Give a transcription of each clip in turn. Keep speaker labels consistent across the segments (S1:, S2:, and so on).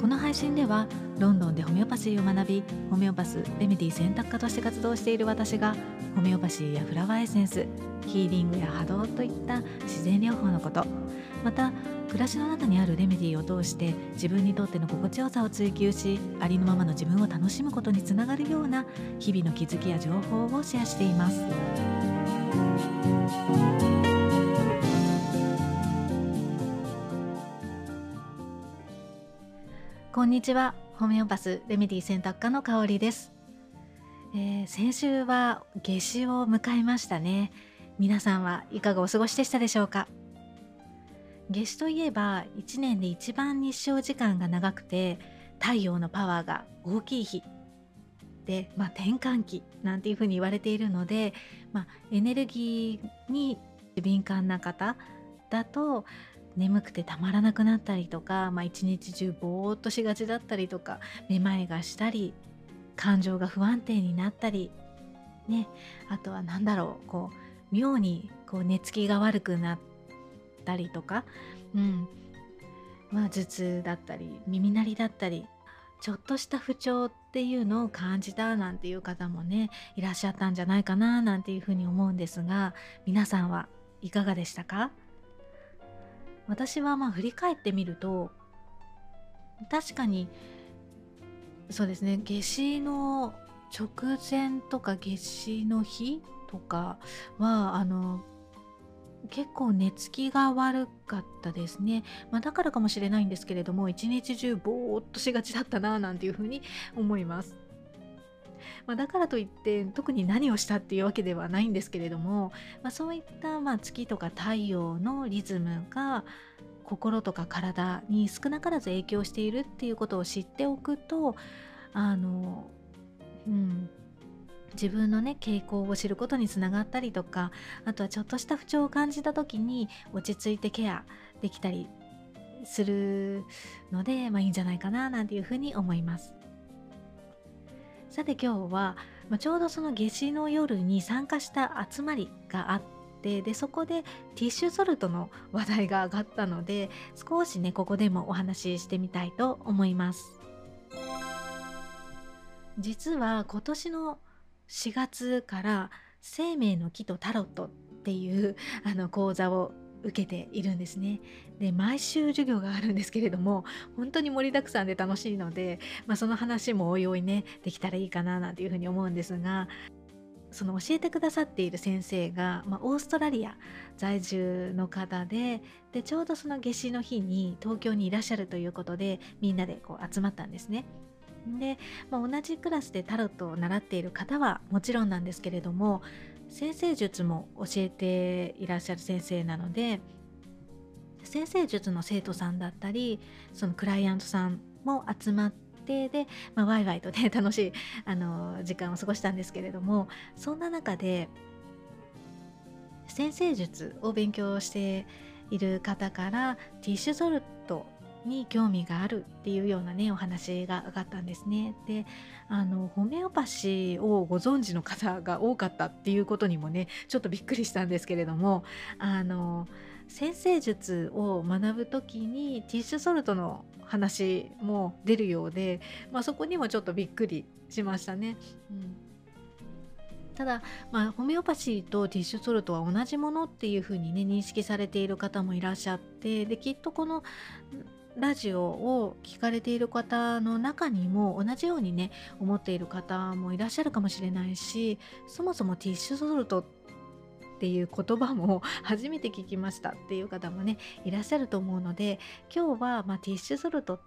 S1: この配信ではロンドンでホメオパシーを学びホメオパスレメディ選択科として活動している私がホメオパシーやフラワーエッセンスヒーリングや波動といった自然療法のことまた暮らしの中にあるレメディを通して自分にとっての心地よさを追求しありのままの自分を楽しむことにつながるような日々の気づきや情報をシェアしています。こんにちは。ホメオパスレメディ選択科の香りです、えー、先週は夏至を迎えましたね。皆さんはいかがお過ごしでしたでしょうか？夏至といえば1年で一番日照時間が長くて太陽のパワーが大きい日。で、まあ、転換期なんていうふうに言われているので、まあ、エネルギーに敏感な方だと眠くてたまらなくなったりとか、まあ、一日中ぼーっとしがちだったりとかめまいがしたり感情が不安定になったりねあとは何だろうこう妙にこう寝つきが悪くなったりとか、うん。まあ、頭痛だったり耳鳴りだったりちょっとした不調っていうのを感じたなんていう方もねいらっしゃったんじゃないかななんていうふうに思うんですが皆さんはいかがでしたか？私はまあ振り返ってみると確かにそうですね夏至の直前とか夏至の日とかはあの結構寝つきが悪かったですね、まあ、だからかもしれないんですけれども一日中ぼーっとしがちだったななんていうふうに思います。まあ、だからといって特に何をしたっていうわけではないんですけれども、まあ、そういったまあ月とか太陽のリズムが心とか体に少なからず影響しているっていうことを知っておくとあの、うん、自分のね傾向を知ることにつながったりとかあとはちょっとした不調を感じた時に落ち着いてケアできたりするので、まあ、いいんじゃないかななんていうふうに思います。さて今日は、まあ、ちょうどその夏至の夜に参加した集まりがあってでそこでティッシュソルトの話題が上がったので少しねここでもお話ししてみたいと思います。実は今年の4月から生命の木とタロットっていうあの講座を受けているんですね。で毎週授業があるんですけれども 本当に盛りだくさんで楽しいので、まあ、その話もおいおいねできたらいいかななんていうふうに思うんですがその教えてくださっている先生が、まあ、オーストラリア在住の方ででちょうどその夏至の日に東京にいらっしゃるということでみんなでこう集まったんですね。で、まあ、同じクラスでタロットを習っている方はもちろんなんですけれども先生術も教えていらっしゃる先生なので先生術の生徒さんだったりそのクライアントさんも集まってで、まあ、ワイワイとね楽しいあの時間を過ごしたんですけれどもそんな中で先生術を勉強している方からティッシュソルトに興味があるっていうようなねお話が上がったんですね。であのホメオパシーをご存知の方が多かったっていうことにもねちょっとびっくりしたんですけれどもあの先生術を学ぶ時にティッシュソルトの話も出るようで、まあ、そこにもちょっとびっくりしましたね。うんただ、まあ、ホメオパシーとティッシュソルトは同じものっていうふうにね認識されている方もいらっしゃってできっとこのラジオを聞かれている方の中にも同じようにね思っている方もいらっしゃるかもしれないしそもそもティッシュソルトっていう言葉も 初めて聞きましたっていう方もねいらっしゃると思うので今日は、まあ、ティッシュソルトっ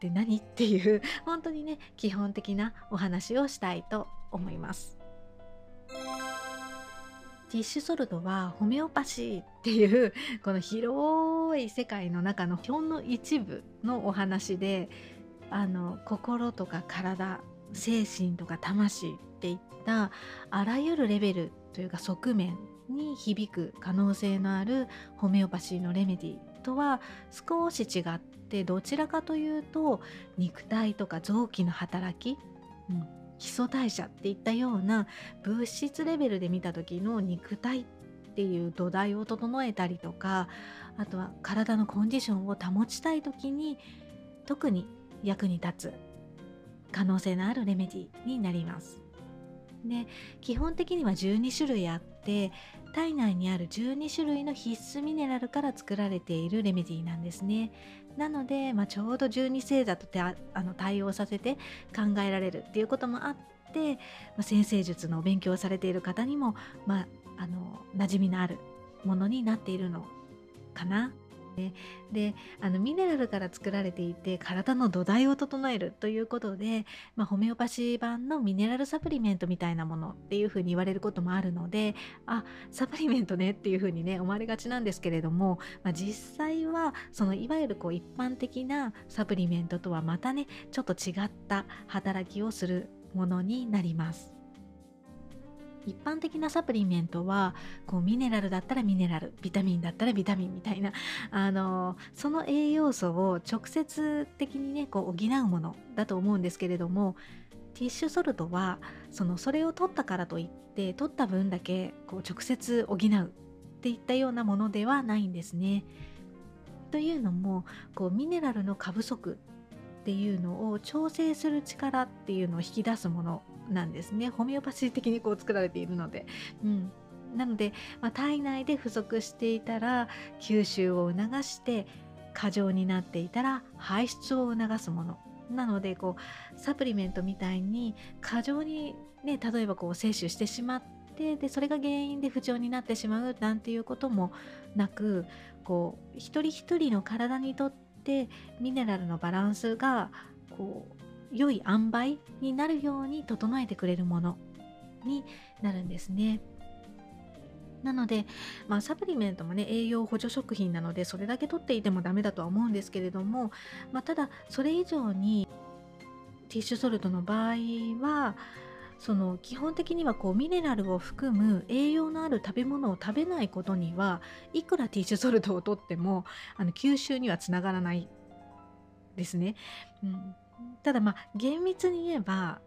S1: て何っていう本当にね基本的なお話をしたいと思います。ティッシュソルトはホメオパシーっていうこの広い世界の中のほんの一部のお話であの心とか体精神とか魂っていったあらゆるレベルというか側面に響く可能性のあるホメオパシーのレメディとは少し違ってどちらかというと肉体とか臓器の働き、うん、基礎代謝っていったような物質レベルで見た時の肉体っていう土台を整えたりとかあとは体のコンディションを保ちたい時に特に役に立つ可能性のあるレメディになります。で基本的には12種類あって体内にある12種類の必須ミネラルから作られているレメディーなんですね。なので、まあ、ちょうど12星座とてあの対応させて考えられるっていうこともあって、まあ、先生術の勉強をされている方にも、まあ、あの馴染みのあるものになっているのかな。ねであのミネラルから作られていて体の土台を整えるということで、まあ、ホメオパシー版のミネラルサプリメントみたいなものっていうふうに言われることもあるのであサプリメントねっていうふうにね思われがちなんですけれども、まあ、実際はそのいわゆるこう一般的なサプリメントとはまたねちょっと違った働きをするものになります。一般的なサプリメントはこうミネラルだったらミネラルビタミンだったらビタミンみたいなあのその栄養素を直接的にねこう補うものだと思うんですけれどもティッシュソルトはそのそれを取ったからといって取った分だけこう直接補うっていったようなものではないんですね。というのもこうミネラルの過不足っていうのを調整する力っていうのを引き出すものなんですね。ホメオパシー的にこう作られているので。うん。なので、まあ、体内で不足していたら吸収を促して過剰になっていたら排出を促すもの。なのでこうサプリメントみたいに過剰にね例えばこう摂取してしまってでそれが原因で不調になってしまうなんていうこともなくこう一人一人の体にとってミネラルのバランスがこう良い塩梅になるように整えてくれるものになるんですね。なので、まあ、サプリメントもね栄養補助食品なのでそれだけ取っていてもダメだとは思うんですけれども、まあ、ただそれ以上にティッシュソルトの場合はその基本的にはこうミネラルを含む栄養のある食べ物を食べないことにはいくらティッシュソルトをとってもあの吸収にはつながらないですね。うんただまあ厳密に言えば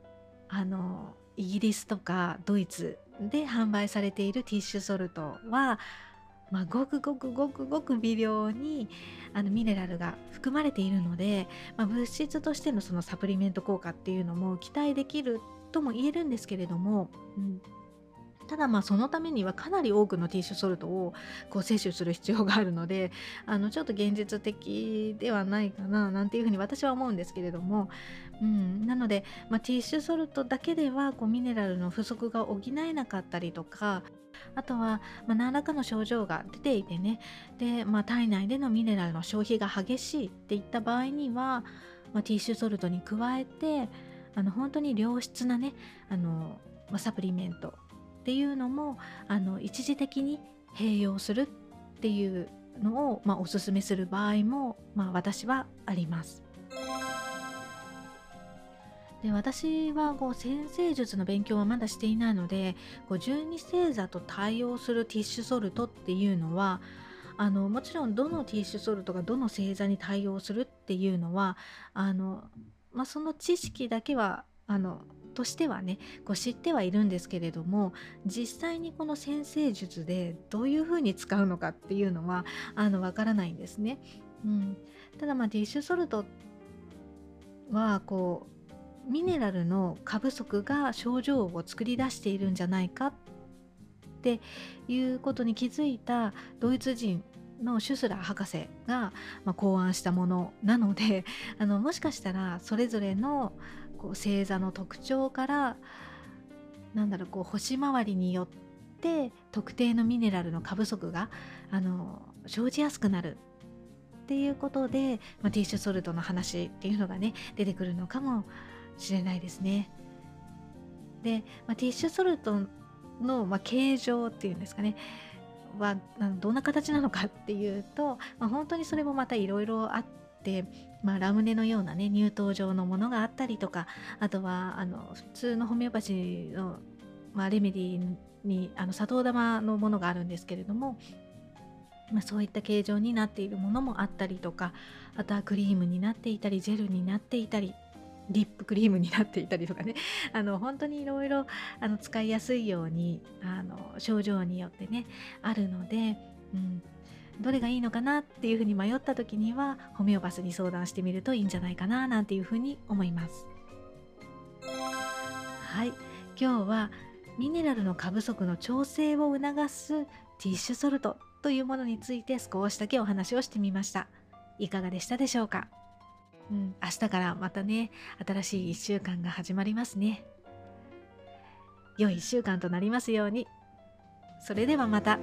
S1: あのイギリスとかドイツで販売されているティッシュソルトは、まあ、ごくごくごくごく微量にあのミネラルが含まれているので、まあ、物質としてのそのサプリメント効果っていうのも期待できるとも言えるんですけれども、うん、ただまあそのためにはかなり多くのティッシュソルトをこう摂取する必要があるので あのちょっと現実的ではないかななんていうふうに私は思うんですけれども、うん、なので、まあ、ティッシュソルトだけではこうミネラルの不足が補えなかったりとかあとは、まあ、何らかの症状が出ていてね。で、まあ、体内でのミネラルの消費が激しいっていった場合には、まあ、ティッシュソルトに加えてあの本当に良質なねあの、まあ、サプリメントっていうのもあの一時的に併用するっていうのを、まあ、おすすめする場合も、まあ、私はあります。で私はこう先生術の勉強はまだしていないのでこう12星座と対応するティッシュソルトっていうのはあのもちろんどのティッシュソルトがどの星座に対応するっていうのはあの、まあ、その知識だけはあのとしてはねこう知ってはいるんですけれども実際にこの先生術でどういうふうに使うのかっていうのはあのわからないんですね。うん、ただまあディッシュソルトはこうミネラルの過不足が症状を作り出しているんじゃないかっていうことに気づいたドイツ人のシュスラー博士が、ま、考案したものなのであのもしかしたらそれぞれのこう星座の特徴からなんだろうこう星回りによって特定のミネラルの過不足があの生じやすくなるっていうことで、まあ、ティッシュソルトの話っていうのがね出てくるのかもしれないですね。で、まあ、ティッシュソルトの、まあ、形状っていうんですかねはどんな形なのかっていうと、まあ、本当にそれもまたいろいろあって、まあ、ラムネのようなね乳糖状のものがあったりとかあとはあの普通のホメオパシーの、まあ、レメディにあの砂糖玉のものがあるんですけれども、まあ、そういった形状になっているものもあったりとかあとはクリームになっていたりジェルになっていたりリップクリームになっていたりとかね。あの本当にいろいろ使いやすいようにあの症状によってねあるので、うん、どれがいいのかなっていうふうに迷った時にはホメオパスに相談してみるといいんじゃないかななんていうふうに思います。はい。今日はミネラルの過不足の調整を促すティッシュソルトというものについて少しだけお話をしてみました。いかがでしたでしょうか？うん、明日からまたね新しい1週間が始まりますね。良い1週間となりますように。それではまた。